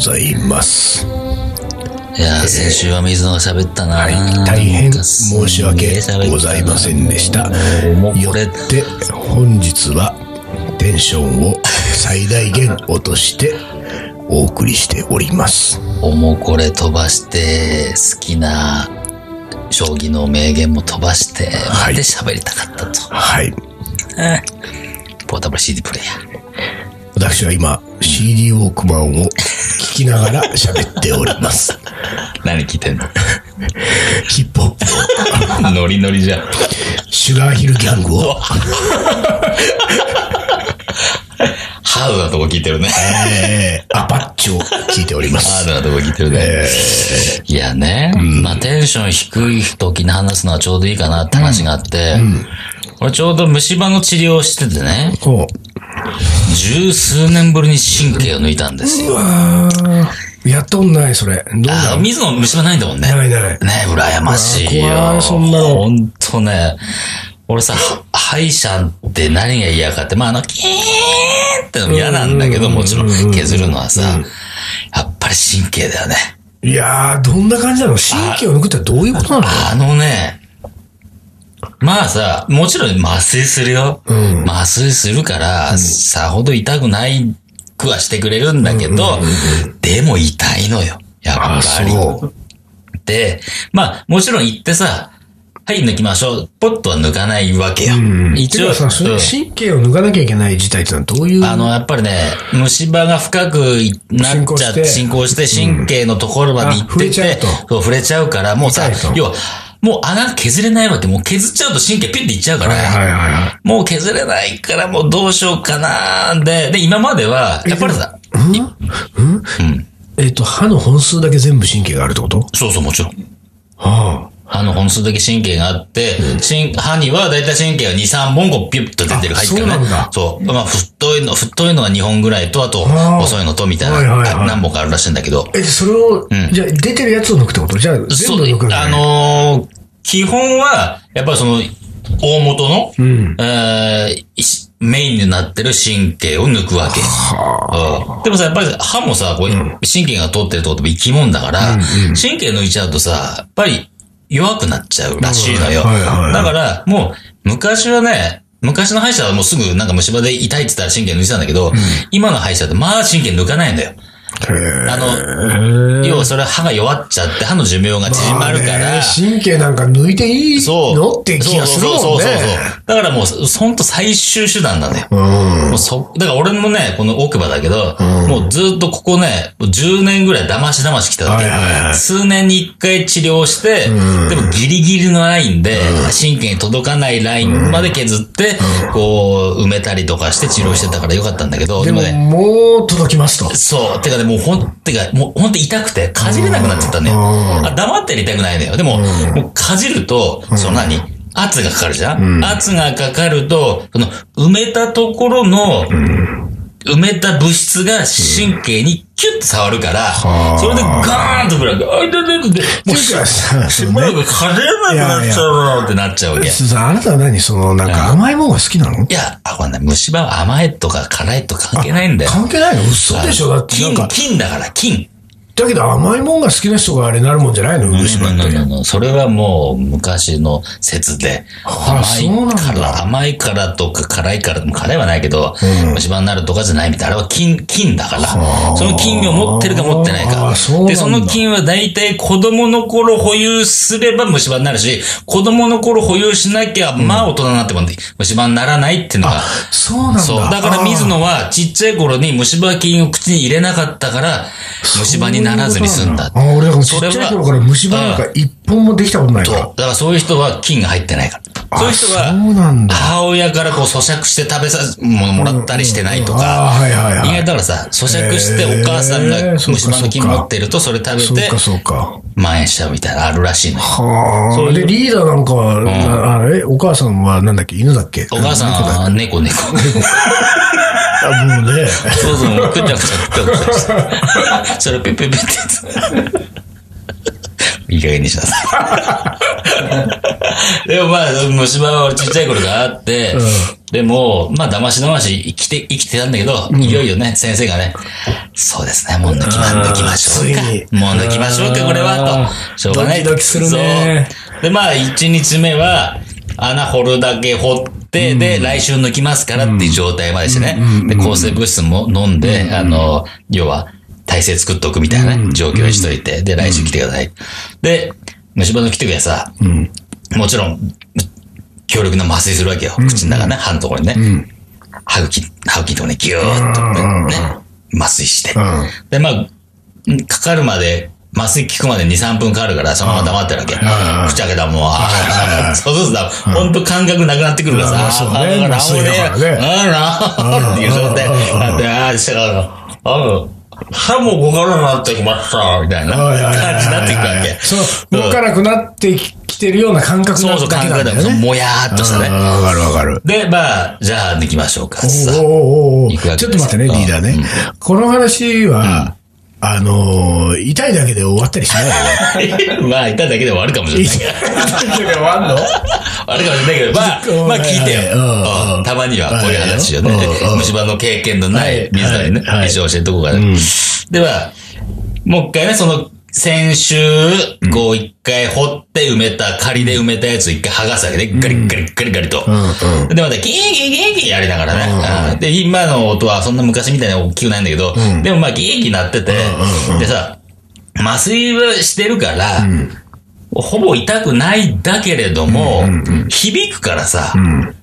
ざいます。いやー、先週は水野が喋ったな、はい、大変申し訳ございませんでした。よって、本日はテンションを最大限落としてお送りしております。おもこれ飛ばして、好きな将棋の名言も飛ばして、はいで喋りたかったと。はい。ポータブル CD プレイヤー。私は今、CD ウォークマンを聞きながら喋っております。何聞いてんの？ヒップホップを、ノリノリじゃん。シュガーヒルギャングを、ハードなとこ聞いてるね。えー、アパッチを聞いております。ハードなとこ聞いてるね。いやね、まあテンション低い時に話すのはちょうどいいかなって話があって、俺ちょうど虫歯の治療をしててね、ほう。十数年ぶりに神経を抜いたんですよ。やっとんない、それ。どうなあ、の水野虫歯ないんだもんね。ないない。ね、羨ましいよ。そんなのほんとね、俺さ、歯医者って何が嫌かって、まあ、あの、キーンってのも嫌なんだけど、もちろん削るのはさ、やっぱり神経だよね。いやー、どんな感じなの？神経を抜くってどういうことなの？あのね、まあさ、もちろん麻酔するよ。うん。麻酔するから、さほど痛くないくはしてくれるんだけど、でも痛いのよ。やっぱあ、り。で、まあ、もちろん行ってさ、はい、抜きましょう。ポッとは抜かないわけよ。一応、てかさ、神経を抜かなきゃいけない事態ってのはどういう？あの、やっぱりね、虫歯が深くなっちゃって、進進行して、神経のところまで行っててう、触れちゃうから、もうさ要は、もう穴削れないわけ。もう削っちゃうと神経ピュッていっちゃうから、はいはいはいはい。もう削れないから、もうどうしようかなで、で、今までは、やっぱりさ、うん？えっと、歯の本数だけ全部神経があるってこと？そうそう、もちろん。は歯の本数だけ神経があって、神歯にはだいたい神経が2、3本こうピュッと出てる、あ入ってるね。そうなんだ。そう。まあ、太いの、太いのが2本ぐらいと、あと、細いのと、みたいな、はいはいはい。あ何本かあるらしいんだけど。あ。え、それを、じゃあ出てるやつを抜くってこと？じゃあ全部抜くあねのー基本は、やっぱりその、大元の、ん。えーしメインになってる神経を抜くわけ。うん。でもさ、やっぱり歯もさ、こう神経が通ってるってことも生き物だから、神経抜いちゃうとさ、やっぱり弱くなっちゃうらしいのよ。うんはいはいはいだから、もう、昔はね、昔の歯医者はもうすぐなんか虫歯で痛いって言ったら神経抜いてたんだけど、今の歯医者ってまあ神経抜かないんだよ。あの、要はそれは歯が弱っちゃって歯の寿命が縮まるから、神経なんか抜いていい。のって気がするもんね。そうそうそうそう。だからもう、ほんと最終手段だよ。うん。もうそ、だから俺もね、この奥歯だけど、もうずっとここね、もう10年ぐらい騙し騙し来たわけ。はいはいはい数年に1回治療して、でもギリギリのラインで、神経に届かないラインまで削って、こう、埋めたりとかして治療してたからよかったんだけど、でも、ね、もう届きますと。そう。てかね、もうほん、てか、もうほんと痛くて、かじれなくなっちゃったんだよ。うん。あ黙ってやりたくないのよ。でも、もうかじると、その何？圧がかかるじゃん、圧がかかると、その、埋めたところの、埋めた物質が神経にキュッと触るから、はあそれでガーンとくらい、あ、いたいたいたいた、もうてかさしばらくかじれなくなっちゃうなってなっちゃうわけ。いさあなたは何？その、なんか甘いものが好きなの？や、あ、これね、虫歯は甘いとか辛いとか関係ないんだよ。関係ないの？嘘でしょ。だって金、か、金だから、金。だけど甘いもんが好きな人があれなるもんじゃないの？虫歯って。うんそれはもう昔の説で、あ甘いから、甘いからとか辛いから、辛いはないけど、虫歯になるとかじゃないみたいな。あれは金、金だから。その金を持ってるか持ってないかで、その金は大体子供の頃保有すれば虫歯になるし、子供の頃保有しなきゃ、まあ大人になっても虫歯にならないっていうのが、そうなんだ。そう。だから水野はちっちゃい頃に虫歯菌を口に入れなかったから、虫歯にならずに済んだ。あ、俺だからちっちゃい頃から虫歯なんか一本もできたことないから。だからそういう人は菌が入ってないから。そういう人は。母親からこう咀嚼して食べさせ、ものもらったりしてないとあか。意外だからさ、咀嚼してお母さんが虫歯の菌持ってるとそれ食べてそうかそうか。蔓延しちゃうみたいなのあるらしいのよ。はあ。そういうで、リーダーなんかは、なあれ？お母さんはなんだっけ？犬だっけ？お母さんは猫猫。あ、もうね。そうそう、もうくちゃくちゃくちゃくちゃして。それペペペってやつ。いい加減にしなさい。でもまあ、虫歯はちっちゃい頃からあって、でも、まあ、騙し騙し生きて、生きてたんだけど、いよいよね、先生がね、そうですね、もう抜きま、抜きましょうか。もう抜きましょうか、これは、と。しょうがない。ドキドキするね。で、まあ、1日目は、穴掘るだけ掘って、で、来週抜きますからっていう状態までしてね。で、抗生物質も飲んで、あの、要は、体制作っておくみたいなね、状況にしといて、で、来週来てください。で、虫歯の来てくれさ、もちろん、強力な麻酔するわけよ。口の中ね、歯のところにね。歯茎、歯茎のところにギューッとね、麻酔して。ん。で、まあ、かかるまで、麻酔効くまで2、3分かかるから、そのまま黙ってるわけ。口開けたらもう、あ ーそうするとさ、ほんと感覚なくなってくるからさ、うんそうだからねなんもねえなっていう状態になって、ああ、したから、あの、歯も動かなくなってきました、みたいな感じになっていくわけ。そう、動かなくなってきてるような感覚なそうそう、だけ感覚だよ。もやーっとしたね。わかるわかる。で、まあ、じゃあ抜きましょうか。さおーおーおー行くわけちょっと待ってね、リーダーね。この話は、あのー、痛いだけで終わったりしないよね。まあ、いただけで終わるかもしれない。痛いだけで終わんの？あるかもしれないけど、まあ、まあ聞いてよ。たまにはこういう話をね。虫歯の経験のない水谷ね一応教えとこうかね。では、もう一回ね、その、先週、こう一回掘って埋めた、仮で埋めたやつを一回剥がすわけね。ガリガリガリガリと。で、また、ギーギーギーギーやりながらね。うんで、今の音はそんな昔みたいに大きくないんだけど、でもまあギーギーなってて、でさ、麻酔はしてるから、ほぼ痛くないだけれども、響くからさ、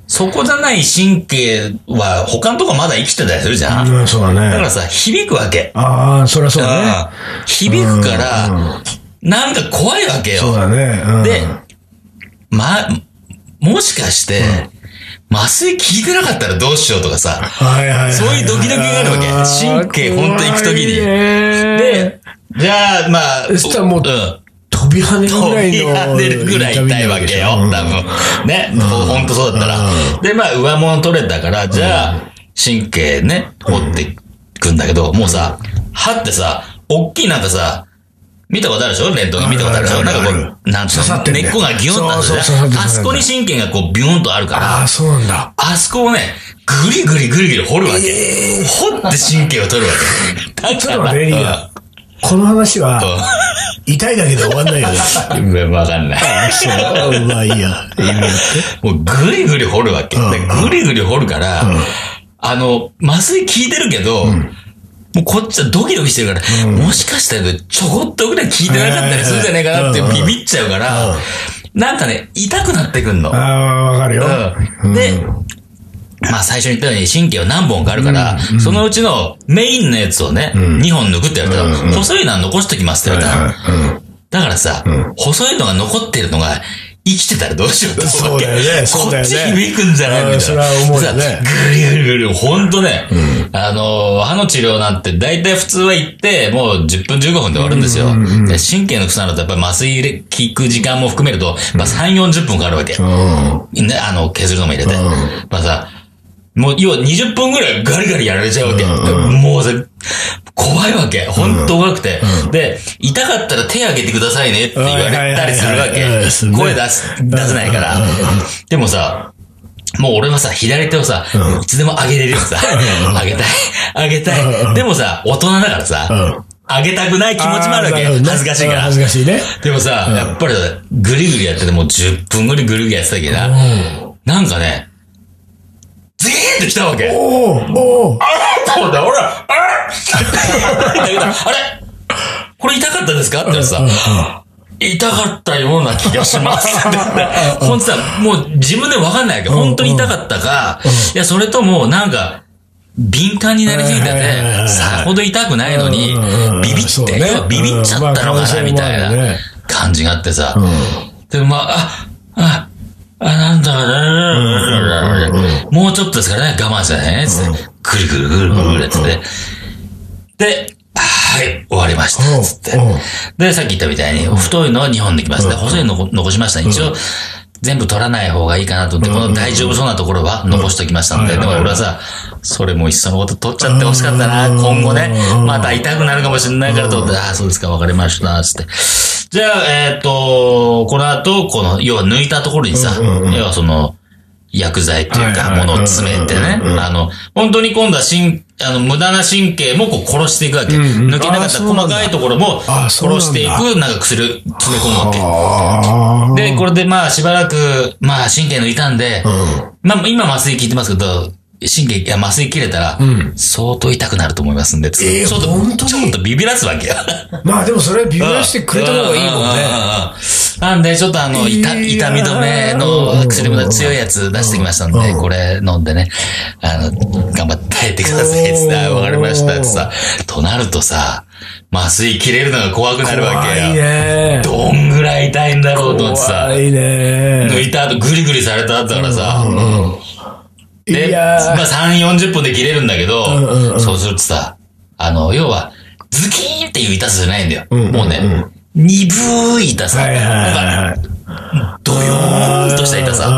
そこじゃない神経は他のとこまだ生きてたりするじゃん。うん、そうだね。だからさ、響くわけ。ああ、そりゃそうだね。響くから、なんか怖いわけよ。そうだね。うんで、ま、もしかして、麻酔効いてなかったらどうしようとかさ、はいはいはい。そういうドキドキがあるわけ神経ほんと行く時に怖いねで、じゃあ、まあ、そしたらもううん。飛び跳ねるぐ飛びらいの。跳ねるぐらい痛いわけよ、多分。ね、ほんとそうだったら。で、まあ、上物取れたから、じゃあ、神経ね、掘っていくんだけど、もうさ、歯ってさ、おっきいなんかさ、見たことあるでしょ？レントゲン見たことあるでしょ？なんかこう、なんつうの？根っこがギュンとなってる。あそこに神経がこう、ビューンとあるからああ、、そうなんだ。あそこをね、ぐりぐりぐりぐり掘るわけ。掘って神経を取るわけ。だからち。この話は、痛いだけで終わんないよね。う んわかんない。う。まあいいや。もうぐりぐり掘るわけ。でぐりぐり掘るから、あの、麻酔効いてるけど、もうこっちはドキドキしてるから、もしかしたらちょこっとぐらい効いてなかったりするんじゃないかなってうんビビっちゃうから、なんかね、痛くなってくんの。ああ、わかるよ。うんで、まあ最初に言ったように神経は何本かあるから、そのうちのメインのやつをね、2本抜くって言われたら、細いのは残しときますって言われたの。だからさ、細いのが残ってるのが、生きてたらどうしようと思うわけ。そうだよねこっち響くんじゃないみたいな。うんそれは思うよねさぐりぐりぐり、ほんとね、あの、歯の治療なんて大体普通は行って、もう10分15分で終わるんですよ。で神経の草なのとやっぱり麻酔入れ、効く時間も含めると、まあ3、40分かかるわけ。うん。ね、あの、削るのも入れて。まあさ、もう、要は20分ぐらいガリガリやられちゃうわけ。もうさ、怖いわけ。本当怖くて。で、痛かったら手挙げてくださいねって言われたりするわけ。ね声出す、出せないから。でもさ、もう俺はさ、左手をさ、いつでも上げれるよさ。上げたい。上げたい。でもさ、大人だからさ、上げたくない気持ちもあるわけ。恥ずかしいから。恥ずかしいね。でもさ、やっぱりさぐりぐりやっててもう10分ぐりぐりぐりやってたけどな。なんかね、ズキーンって来たわけ。おおおおそうだ、俺ら、あれ あれ？これ痛かったですか？ってさ、痛かったような気がします。ほんとさ、もう自分でわかんないわけ。本当に痛かったか、いや、それとも、なんか、敏感になりすぎてて、いさほど痛くないのにビビって、ビビっちゃったのかな、みたいな感じがあってさ。でもまあ、あ、あ、あ、なんだ、もうちょっとですからね、我慢してね、つって、ぐるぐるぐるぐるぐるやってて。で、はい、終わりました、つって。で、さっき言ったみたいに、太いのは2本抜きます。で、細いの残残しました。一応、全部取らない方がいいかなと思って、この大丈夫そうなところは残しておきましたので、でも俺はさ、それもいっそのこと取っちゃってほしかったな、今後ね、また痛くなるかもしれないからと思って、ああ、そうですか、わかりました、つって。じゃあ、えっと、この後、この、要は抜いたところにさ、要はその、薬剤っていうか、ものを詰めてね、あの、本当に今度は神、あの、無駄な神経もこう殺していくわけ。んうん抜けなかった細かいところも殺していく、なんか薬を詰め込むわけ。で、これでまあしばらく、まあ神経抜いたんで、うん。まあ今麻酔効いてますけど、神経、いや麻酔切れたら、ん相当痛くなると思いますんで、えーちょっと、ちょっとビビらすわけよ。まあでもそれはビビらしてくれた方がいいもんね。うんうんうんうんなんで、ちょっとあの、痛痛み止めの薬も強いやつ出してきましたんで、これ飲んでね、あの、頑張って耐えてください。つって、あわかりました。ってさ、となるとさ、麻酔切れるのが怖くなるわけ怖いよ。ね。どんぐらい痛いんだろうと思ってさ怖、いね。抜いた後グリグリされた後だからさ、いで、やまあ3、40分で切れるんだけど、んうんうんそうするとさ、あの、要は、ズキーンっていう痛さじゃないんだよ。んうんもうね、鈍い痛さ。はいはいなんかはいはい。ドヨーンとした痛さ。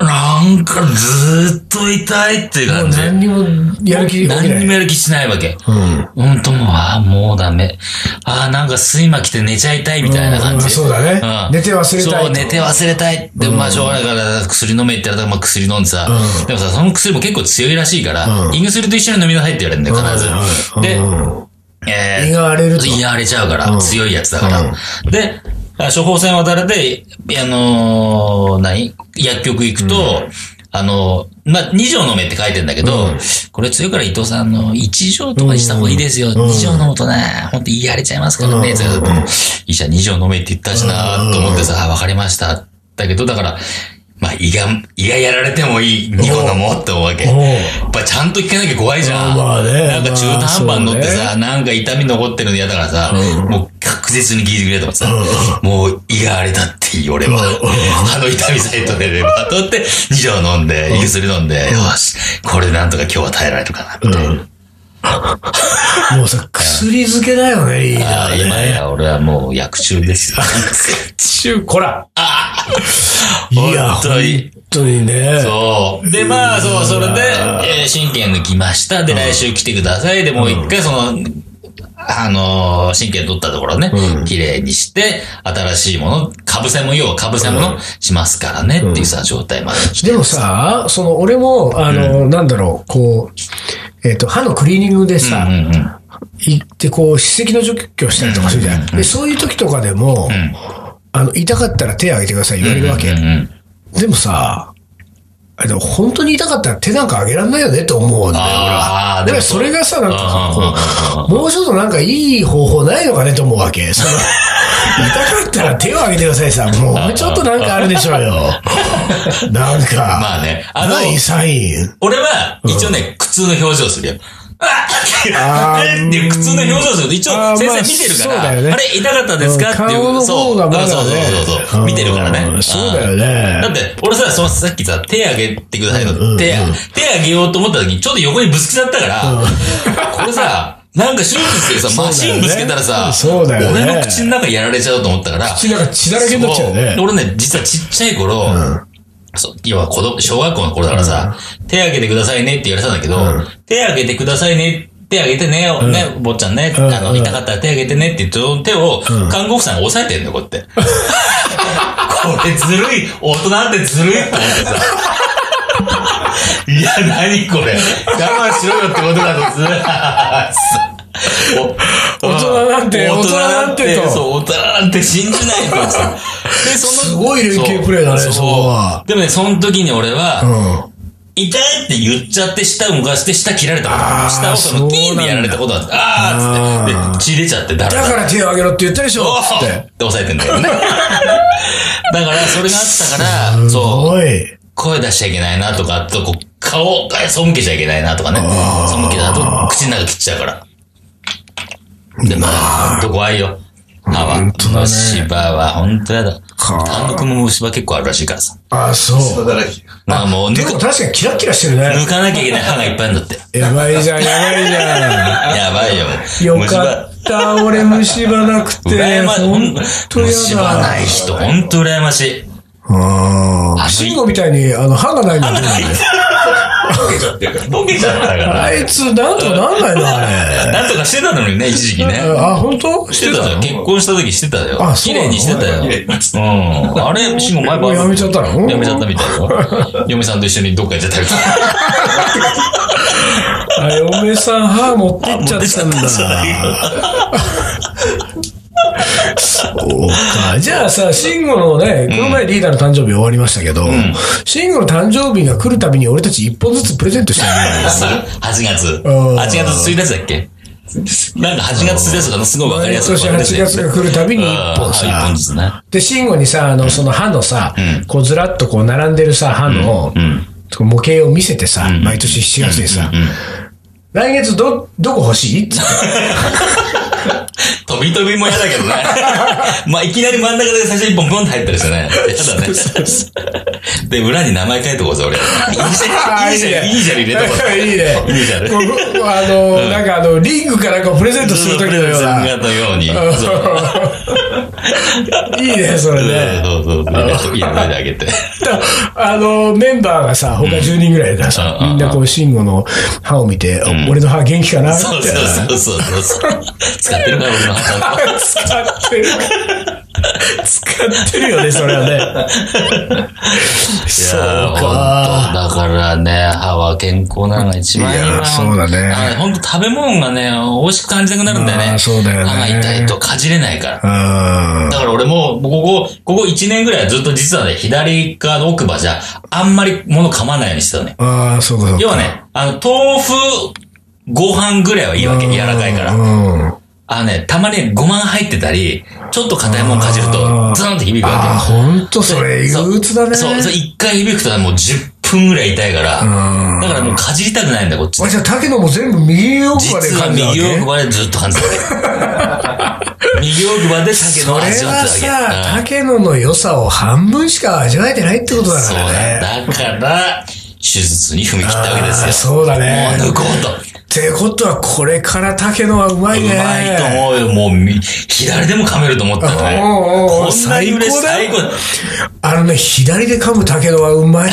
なんかずーっと痛いっていう感じ。何にもやる気。何にもやる気しないわけ。うん。ほんともう、ああ、もうダメ。ああ、なんか睡魔来て寝ちゃいたいみたいな感じ。うんそうだねん寝て忘れたいそう、寝て忘れたい。でもまあ、しょうがないから薬飲めって言ったら、まあ薬飲んでさ。うんでもさ、その薬も結構強いらしいから、うん胃薬と一緒に飲みなさいって言われるんだよ、必ず。で、うんえー胃が荒れると。胃が荒れちゃうから、うん。強いやつだから。うん。で、あ処方箋渡れて、あのー何？薬局行くと、あのーまあ、2錠飲めって書いてんだけど、うん。これ強いから伊藤さんの1錠とかにした方がいいですよ。ん。2錠飲むとね、ほんと胃荒れちゃいますからね。医者2錠飲めって言ったしなと思ってさ、あわかりました。だけど、だから、まあ、胃が、胃がやられてもいい2個飲もうって思うわけ。やっぱちゃんと聞かなきゃ怖いじゃん。まあねなんか中途半端に乗ってまさ、なんか痛み残ってるの嫌だからさ、もう確実に聞いてくれと思ってさ、もう胃が荒れたっていい俺は。あの痛みサイトでレバー取って、2錠飲んで、胃薬飲んで、よし、これでなんとか今日は耐えられるかな、みたいな。もうさ、薬漬けだよね、いいああ、な。今や俺はもう薬中ですよ。中、こら。いや、本当に本当にね。そう。で、まあ、そう、それで、えー神経抜きました。で、来週来てください。で、もう一回その、あのー神経取ったところね、綺麗にして、新しいもの、かぶせも、要はかぶせものしますからねっていうさ、状態まで来て。でもさ、その、俺も、あの、なんだろう、こう、えっと、歯のクリーニングでさうん、うん。行ってこう、歯石の除去したりとかするじゃん。で、そういう時とかでも、あの、痛かったら手挙げてください言われるわけうん。うん。でもさ、あでも本当に痛かったら手なんか上げられないよねと思うんだよ、俺でもそれがさ、なんかもうちょっとなんかいい方法ないのかねと思うわけ。その、痛かったら手を挙げてくださいさ、もう ちょっとなんかあるでしょうよ。なんか。まあね、あの、サイン。俺は、一応ね、苦痛の表情するよ。ああーー っていう苦痛の表情すると、一応先生見てるから、あれ痛かったですか？っていう、顔の方がまだね。そうそうそうそう、見てるからね。う。んそうだよね。だって、俺さ、そのさっきさ、手あげてくださいの、うんうん手、手あげようと思った時に、ちょっと横にぶつけちゃったから、これさ、なんか手術でさ、そうだよね。マシンぶつけたらさ、そうだよね。俺の口の中やられちゃうと思ったから、口なんか血だらけになっちゃうね。そ。俺ね、実はちっちゃい頃、そう、要は子供、小学校の頃だからさ、手挙げてくださいねって言われてたんだけど、うん。手挙げてくださいね、手挙げてね、ね、坊ちゃんね、うん。あの、痛かったら手挙げてねって言って、その手を、看護婦さんが押さえてんだよ、こうやって。これずるい、大人ってずるいと思ってさ。いや、何これ。我慢しろよってことだとずお大人なんて大人なんて、大人なんてとそう、大人なんて信じないと。で、そすごい連携プレーだねそうそこはでもね、その時に俺は、うん。痛いって言っちゃって舌を動かして舌切られたこと舌をそのキーンってやられたことがあって、あーっつって、で、血出ちゃって、だらだから手を挙げろって言ったでしょおーつっ。ってて押さえてんだけどね。だから、それがあったから、すそう。声出しちゃいけないなとか、あとこう、顔が背けちゃいけないなとかね。背けた後、口の中切っちゃうから。で、まあ、ほんと怖いよ。本当だね虫歯は本当やだ。か単独も虫歯結構あるらしいからさ。あ、そう。だらけ。まあもう抜か、でも確かにキラッキラしてるね。抜かなきゃいけない歯がいっぱいあるんだって。やばいじゃん、やばいじゃ やばいよ。ん。よかった、俺虫歯なくて。羨ましい。ほんほんとやだ。虫歯ない人、ほんと羨ましい。ああ。慎吾みたいに、あの、歯がないのはどうなんだよ？ボケちゃってる。ボケちゃったから。あいつ、なんとかなんないのあれ。なんとかしてたのにね、一時期ね。あ、本当？してたよ。結婚した時してたよ。あ綺麗にしてたよ。うん。あれ、慎吾前もうやめちゃったの？やめちゃったみたいよ。嫁さんと一緒にどっか行っちゃったりとか。あ、嫁さん歯持ってっちゃったんだ。か。じゃあさ、慎吾のね、この前リーダーの誕生日終わりましたけど、慎吾の誕生日が来るたびに俺たち一本ずつプレゼントしてるよ。8月。うん8月1日だっけ？なんか8月1日とかすごいわかり毎やすい。年8月が来るたびに一本さ本。ずつね。で、慎吾にさ、あの、その歯のさ、こうずらっとこう並んでるさ、歯の、模型を見せてさ、毎年7月にさ、来月ど、どこ欲しい？飛び飛びも嫌だけどね。まあ、いきなり真ん中で最初にボンボンって入ったりしてね。嫌だね。で、裏に名前書いとこうぜ、俺。イニシャル、イニシャル、入れとこう。いいね。イニシャル。あの、なんかあの、リングかなんかをプレゼントするときのような。のように。いいね、それね。そうそうそう。いてあげて。あの、メンバーがさ、他10人ぐらいださ、うんみんなこう、慎吾の歯を見て、俺の歯元気かなって。そうそうそうそう。使ってる俺の肌。使ってる。使ってるよね、それはね。いそうか。だからね、歯は健康なのが一番いいな。そうだねあほんと食べ物がね、美味しく感じなくなるんだよね。そうだよね歯が痛いとかじれないから。うん。だから俺もう、ここ、ここ1年ぐらいはずっと実はね、左側の奥歯じゃ、あんまり物噛まないようにしてたね。ああ、そうかそうか。要はね、あの、豆腐、ご飯ぐらいはいいわけ。柔らかいから。うん。あのね、たまにごまが入ってたり、ちょっと硬いもんかじるあと、ーズーンって響くああ、わほんとそれ、憂鬱だね。け。そう、そう、一回響くとねもう10分ぐらい痛いから、うんだからもうかじりたくないんだ、こっちあ、。じゃあ、竹野も全部右奥歯で実は右奥歯でずっと感じて。右奥歯で酒それの味わっはてたわけ。さ、竹野の良さを半分しか味わえてないってことだかそうらね。だ。だから、手術に踏み切ったわけですよ。そうだねもう抜こうと。ってことは、これから竹野はうまういね。まいと思うよ。もうみ、左でも噛めると思ったよね。おうおうんなに嬉しい。最高だ。あのね、左で噛む竹野はうまいよ。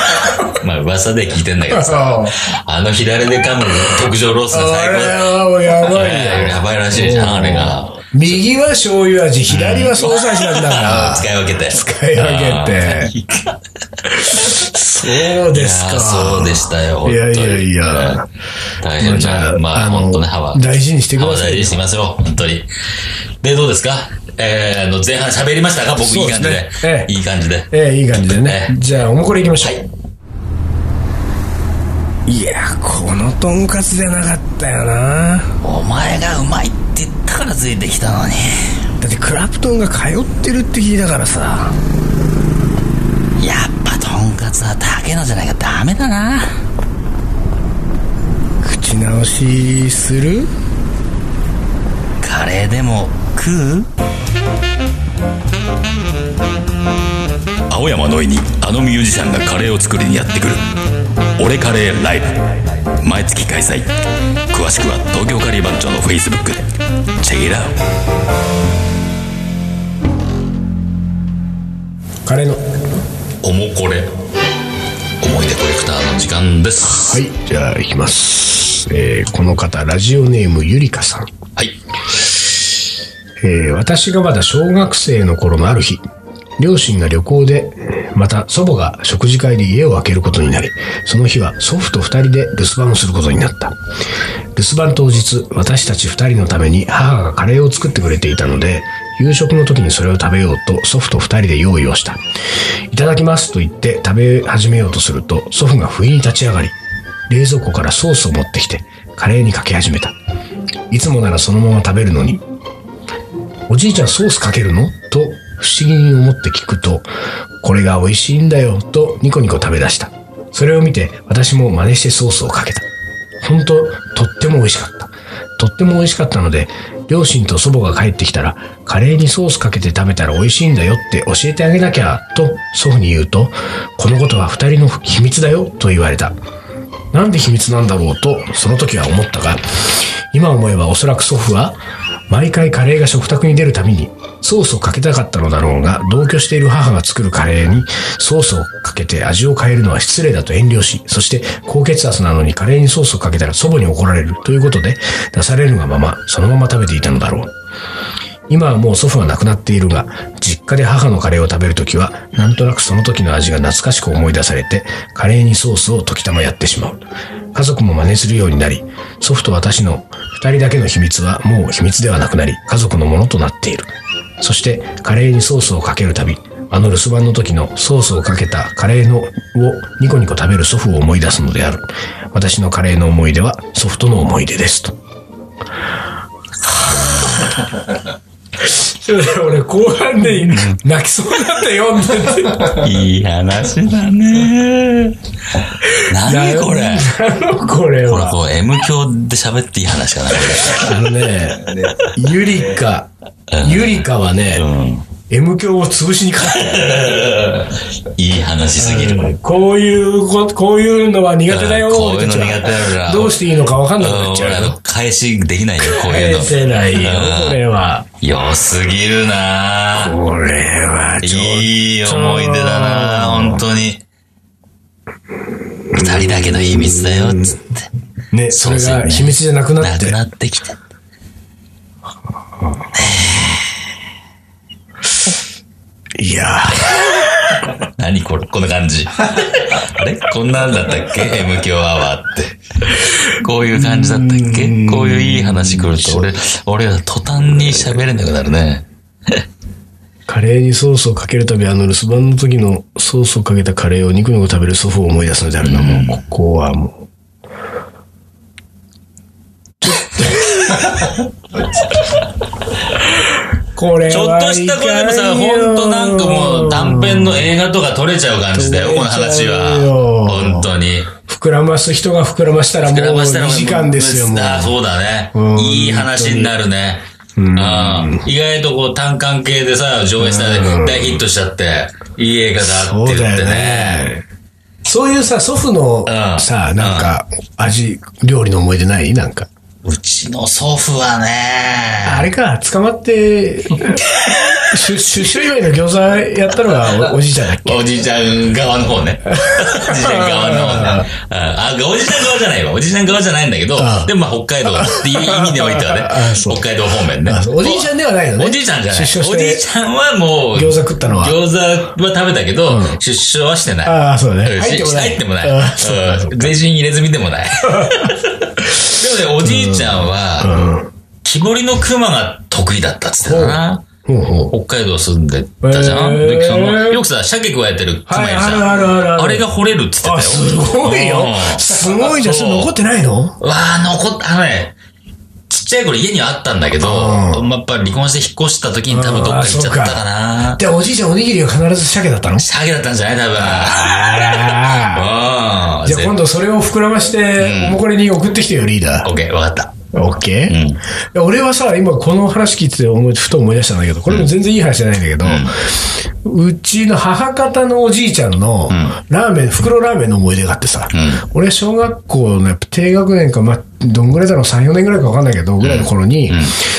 まあ噂で聞いてんだけどさ、あの左で噛む特上ロースがあ最高れだ。はもうやばいよ。やばいらしいじゃん、あれが。右は醤油味、左はソース味なんだから。使い分けて。使い分けてそうですか。いやーそうでしたよ。いやいやい本や。大変な。まあ、あの本当ね、歯は。大事にしてください大事にしますよ、本当に。で、どうですか？えー、あの、前半喋りましたか？僕いい感じでいい感じで。ええ、いい感じでねえ。じゃあ、おもこれ行きましょう。はいいや、このとんかつじゃなかったよな。お前がうまいって言ったからついてきたのに。だってクラプトンが通ってるって聞いたからさ。やっぱつは竹野じゃないかダメだな。口直しする？カレーでも食う？青山の井にあのミュージシャンがカレーを作りにやってくる「俺カレーライブ」毎月開催。詳しくは東京カリー番長のフェイスブックで。チェックイラーカレーの。おもこれ思い出コレクターの時間ですはい、じゃあ行きます。えーこの方、ラジオネームゆりかさん。はいえー私がまだ小学生の頃のある日、両親が旅行で、また祖母が食事会で家を空けることになり、その日は祖父と二人で留守番をすることになった。留守番当日、私たち二人のために母がカレーを作ってくれていたので、夕食の時にそれを食べようと祖父と二人で用意をした。いただきますと言って食べ始めようとすると、祖父が不意に立ち上がり、冷蔵庫からソースを持ってきて、カレーにかけ始めた。いつもならそのまま食べるのに、おじいちゃんソースかけるの？と不思議に思って聞くと、これが美味しいんだよとニコニコ食べ出した。それを見て私も真似してソースをかけた。本当とっても美味しかった。とっても美味しかったので、両親と祖母が帰ってきたら、カレーにソースかけて食べたら美味しいんだよって教えてあげなきゃ、と祖父に言うと、このことは二人の秘密だよ、と言われた。なんで秘密なんだろうと、その時は思ったが、今思えばおそらく祖父は、毎回カレーが食卓に出るたびに、ソースをかけたかったのだろうが、同居している母が作るカレーにソースをかけて味を変えるのは失礼だと遠慮し、そして高血圧なのにカレーにソースをかけたら祖母に怒られるということで、出されるがまま、そのまま食べていたのだろう。今はもう祖父は亡くなっているが、実家で母のカレーを食べるときは、なんとなくその時の味が懐かしく思い出されて、カレーにソースを時たまやってしまう。家族も真似するようになり、祖父と私の二人だけの秘密はもう秘密ではなくなり、家族のものとなっている。そして、カレーにソースをかけるたび、あの留守番の時のソースをかけたカレーのをニコニコ食べる祖父を思い出すのである。私のカレーの思い出は祖父との思い出ですと。俺後半で泣きそうになって読んでて。いい話だね。何これ？何これこれは。こう M 教で喋っていい話かな、こあのね、ゆりか、ゆりかはね、M 教を潰しにかかってれ。いい話すぎる。る。こういうこ、こういうのは苦手だよ。うんこういうの俺たちは苦手だからどうしていいのか分かんなくなっちゃう。返しできないよ、こういうの。返せないよ、うんこれは。良すぎるなこれはいい思い出だな本当に。二人だけの秘密だよ、つって。ね、それが秘密じゃなくなってなく。なってきて。いや 何これ、こんな感じ。あれ？こんなんだったっけ ?M 強アワーって。こういう感じだったっけ？こういういい話来ると、俺、俺は途端に喋れなくなるね。カレーにソースをかけるたび、あの留守番の時のソースをかけたカレーをニコニコ食べる祖父を思い出すのであるな、もう、ここはもう。これはちょっとしたこれでもさ、ほんとなんかもう断片の映画とか撮れちゃう感じだよ、この話は。よ本当に。膨らます人が膨らましたらもう膨らましたら2時間ですよ、もう。あそうだねうん。いい話になるね。うん意外とこう単館系でさ、上映したら大ヒットしちゃって、いい映画だって言ってね。そういうさ、祖父のうんさ、なんか、味、料理の思い出ない？なんか。うちの祖父はね、あれか、捕まって、出 出所祝いの餃子やったのがお おじいちゃんだっけ？おじいちゃん側の方ね。おじいちゃん側の方ね。うんあ、おじいちゃん側じゃないわ。おじいちゃん側じゃないんだけどあ、でもまあ北海道っていう意味においてはね北海道方面ねおじいちゃんではないのね。おじいちゃんじゃない。おじいちゃんはもう、餃子食ったのは。餃子は食べたけど、出所はしてない。ああ、そうだね。うん入ってもない。全身入れ墨でもない。でもね、おじいちゃんは、木彫りの熊が得意だったっつってたな。北海道住んでたじゃん、へーでそのよくさ、鮭加えてる熊いるじゃん、はいあれが掘れるっつってたよ。あ、すごいよ。すごいじゃん。それ残ってないの？うわあ残った、あのね、ちっちゃい頃家にはあったんだけど、うまあやっぱ離婚して引っ越した時に多分どっか行っちゃったかな。で、おじいちゃんおにぎりが必ず鮭だったの？鮭だったんじゃない？多分。あら。うん。じゃあ今度それを膨らまして、もうこれに送ってきてよ、リーダー。オッケー、わかった。オッケー、うん俺はさ、今この話聞いてて思い、ふと思い出したんだけど、これも全然いい話じゃないんだけど、うちの母方のおじいちゃんのラーメン、袋ラーメンの思い出があってさ、俺は小学校のやっぱ低学年か、まあ、どんぐらいだろう、3、4年ぐらいかわかんないけど、ぐらいの頃に、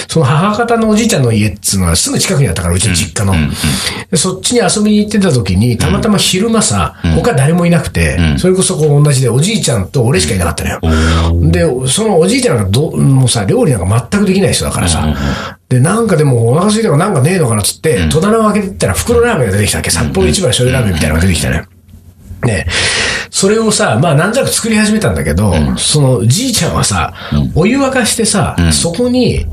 その母方のおじいちゃんの家っつうのはすぐ近くにあったから、うちの実家の。でそっちに遊びに行ってた時に、たまたま昼間さ、他誰もいなくて、それこそこう同じで、おじいちゃんと俺しかいなかったのよ。で、そのおじいちゃんがど、もうさ、料理なんか全くできない人だからさ。で、なんかでもお腹空いたからなんかねえのかなっつって、戸棚を開けてったら袋ラーメンが出てきたわけ？札幌一番醤油ラーメンみたいなのが出てきたのよ。ねそれをさ、まあなんとなく作り始めたんだけど、そのじいちゃんはさ、お湯沸かしてさ、そこに、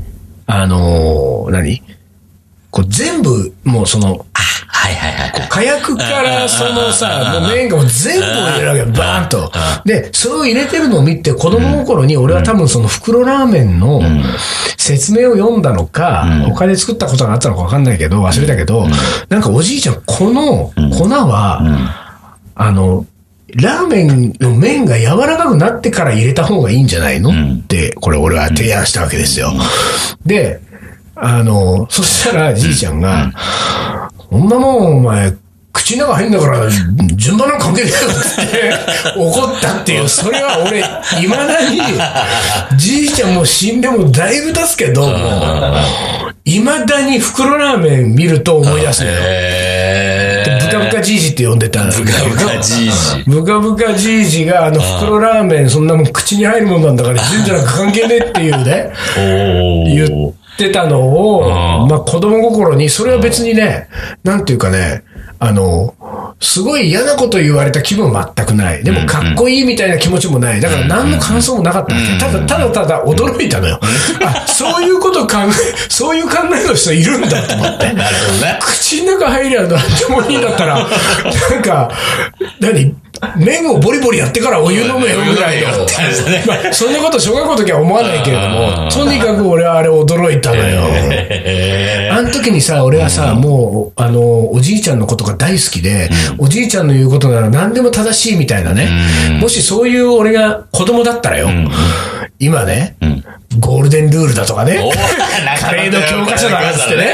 あのー何？こう全部、もうその、はいはいはいはい。火薬からそのさ、もう麺がもう全部入れるわけよ、バーンと。で、それを入れてるのを見て、子供の頃に俺は多分その袋ラーメンの説明を読んだのか、他で作ったことがあったのかわかんないけど、忘れたけど、なんかおじいちゃん、この粉は、あの、ラーメンの麺が柔らかくなってから入れた方がいいんじゃないの？って、これ俺は提案したわけですよ。で、あの、そしたらじいちゃんが、こんなもんお前、口の中入んだから、順番の関係だよって 怒ったっていう、それは俺、未だに、じいちゃんもう死んでもだいぶ経つけど、未だに袋ラーメン見ると思い出すのよ。じいじって呼んでた。ブブカブカじいじ。ブカブカじいじが、あの、袋ラーメン、そんなもん口に入るもんなんだから、順じゃなく関係ねえっていうね。お言ー。ってたのを、うんまあ子供心に、それは別にね、なんていうかね、あの、すごい嫌なこと言われた気分は全くない。でもかっこいいみたいな気持ちもない。だから何の感想もなかったわけ。ただ、ただただ驚いたのよ。あ、そういうこと考え、そういう考えの人いるんだと思って。なるほどね。口の中入りゃなんでもいいんだったら、なんか、何？麺をボリボリやってからお湯飲めよぐらいの。そんなこと小学校の時は思わないけれども、とにかく俺はあれ驚いたのよ。へあの時にさ、俺はさ、もう、あの、おじいちゃんのことが大好きで、おじいちゃんの言うことなら何でも正しいみたいなね。もしそういう俺が子供だったらよ、今ね、ゴールデンルールだとかね。お、カレーの教科書だなんつってね、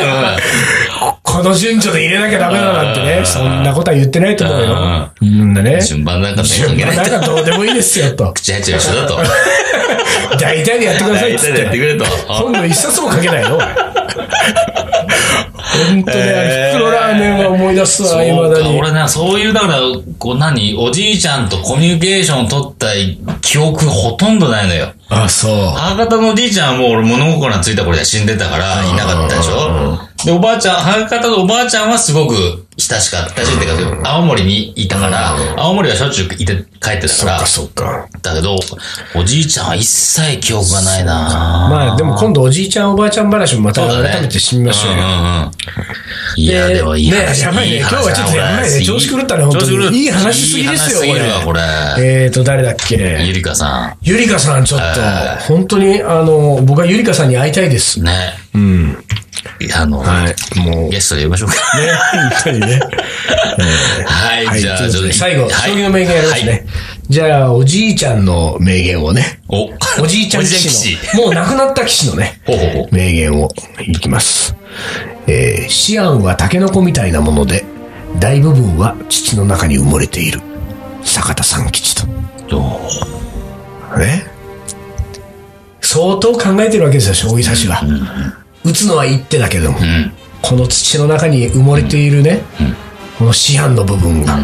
この順序で入れなきゃダメだなんてね、そんなことは言ってないと思うよ。うんだね。順番なんかね順番なんかどうでもいいですよ、と。口入っちゃう一緒だと。大体でやってくださいっつっ大体でやってくて。れと。本の一冊も書けないの 本当ね、袋ラーメンは思い出すわ、そうか、未だに。俺な、そういう、だから、こう何、おじいちゃんとコミュニケーションを取った記憶ほとんどないのよ。あ、そう。母方のおじいちゃんはもう俺物心がついた頃には死んでたから、いなかったでしょ？で、おばあちゃん、母方のおばあちゃんはすごく親しかった。親しいってか、青森にいたから、青森はしょっちゅういて帰ってたからそっか、、そっか。だけど、おじいちゃんは一切記憶がないなまあ、でも今度おじいちゃんおばあちゃん話もまた改めてしてみましょうよ。んんうんいや、でもいいね話。やばいね。今日はちょっとやばいね。調子狂ったね、本当に。いい話しすぎですよ、いい話すぎるわ、これ。えーと、誰だっけ？ゆりかさゆりかさん、ちょっとは、本当に、あの、僕はゆりかさんに会いたいです。ん。ね。うん。あの、はい。もう、ゲストで呼びましょうか。ね、本当にね。はい、はい、じゃあ、最後、はい将棋の名言やりますね。じゃあ、おじいちゃんの名言をね、お、おじいちゃん騎士士。の、もう亡くなった騎士のね。名言をいきます。えー、思案はタケノコみたいなもので、大部分は土の中に埋もれている。坂田三吉と。ね。相当考えてるわけですよ、将棋指しは。打つのは一手だけども、うん。この土の中に埋もれているね、この思案の部分が。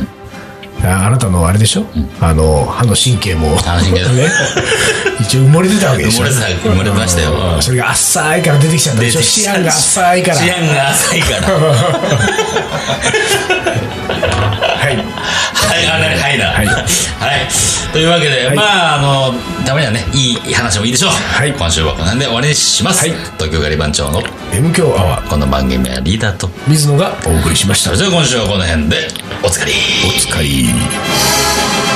ああなたのあれでしょ、あの、歯の神経も。ね。一応埋もれてたわけでしょ？埋もれてた、埋もれてましたよ。それが浅いから出てきちゃったでしょ出てきちゃ思案が浅いから。治安が浅いから。はい。はい、はいだ。はいはい。というわけで、はいまあ、あの、たまにはね、いい話もいいでしょう。はい今週はこの辺で終わりにします。はい東京ガリ番長の M 強アワー、この番組はリーダーと、水野がお送りしました。それでは今週はこの辺で、おつかり。お疲れ。